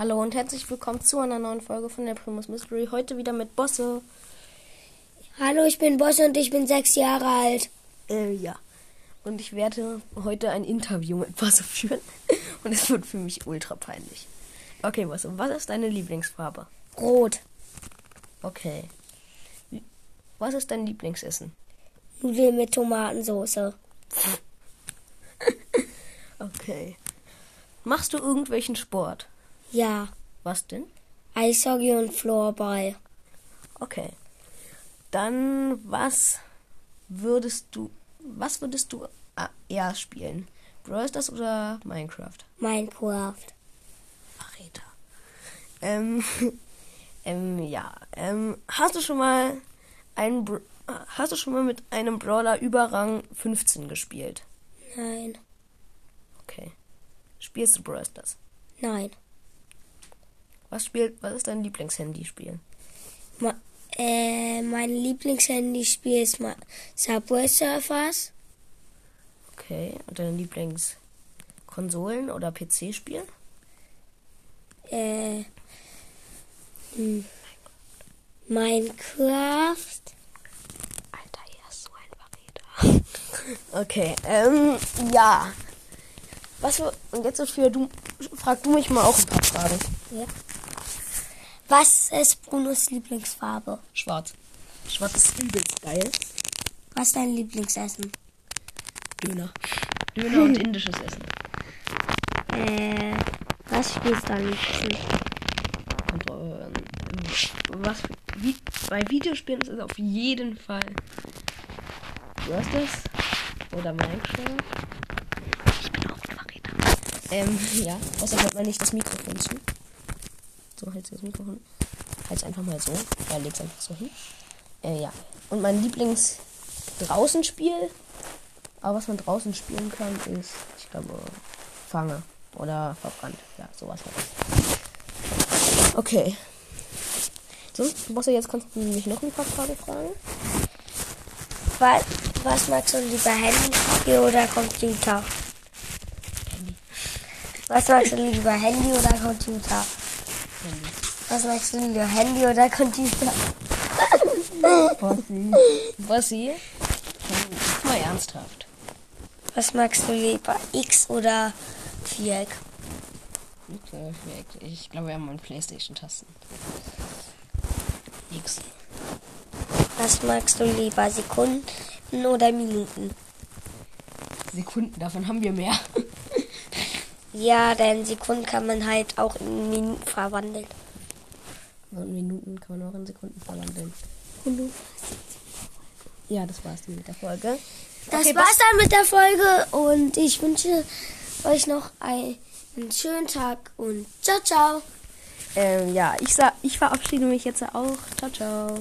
Hallo und herzlich willkommen zu einer neuen Folge von der Primus Mystery. Heute wieder mit Bosse. Hallo, ich bin Bosse und ich bin sechs Jahre alt. Äh, ja. Und ich werde heute ein Interview mit Bosse führen. Und es wird für mich ultra peinlich. Okay, Bosse, was ist deine Lieblingsfarbe? Rot. Okay. Was ist dein Lieblingsessen? Nudeln mit Tomatensauce. Okay. Machst du irgendwelchen Sport? Ja. Was denn? Eishockey und Floorball. Okay. Dann was würdest du was würdest du eher spielen? Brawl Stars oder Minecraft? Minecraft. Verräter. Ähm, ähm, ja. Ähm, hast du schon mal einen Br hast du schon mal mit einem Brawler über Rang 15 gespielt? Nein. Okay. Spielst du Brawl Stars? Nein. Was spielt was ist dein Lieblingshandyspiel? Ma äh, mein Lieblingshandyspiel ist Ma Subway Surfers. Okay. Und deine Lieblingskonsolen oder PC-Spiel? Äh, hm. Minecraft. Alter, er ist so ein Verräter. okay, ähm, ja. Was für, und jetzt für du, frag du mich mal auch ein paar Fragen. Ja. Was ist Brunos Lieblingsfarbe? Schwarz. Schwarz ist übelst geil. Was ist dein Lieblingsessen? Döner. Döner und indisches Essen. Äh, was spielst du am liebsten? Und, ähm, was, wie, bei Videospielen ist es auf jeden Fall. Du hast das? Oder Minecraft? Ich bin auch Verräter. Ähm, ja. Außer hört man nicht das Mikrofon zu. So, hältst du das Mikrofon. Halt's einfach mal so. Ja, leg's einfach so hin. Äh, ja. Und mein Lieblings Draußenspiel, aber was man draußen spielen kann, ist, ich glaube, Fange oder Verbrannt. Ja, sowas halt. Okay. So, Bosse, jetzt kannst du mich noch ein paar Fragen fragen. Was, was magst du lieber Handy oder Computer? Handy. Was magst du lieber Handy oder Computer? Handy. Was magst du lieber Handy oder Computer? Bossi. Bossi? Mal ernsthaft. Was magst du lieber X oder Viereck? Okay, ich glaube, wir haben einen Playstation-Tasten. X. Was magst du lieber Sekunden oder Minuten? Sekunden, davon haben wir mehr. Ja, denn Sekunden kann man halt auch in Minuten verwandeln. Und Minuten kann man auch in Sekunden verwandeln. Ja, das war's dann mit der Folge. Das Okay, war's dann mit der Folge und ich wünsche euch noch einen schönen Tag und ciao, ciao. Ähm, ja, ich, sa ich verabschiede mich jetzt auch. Ciao, ciao.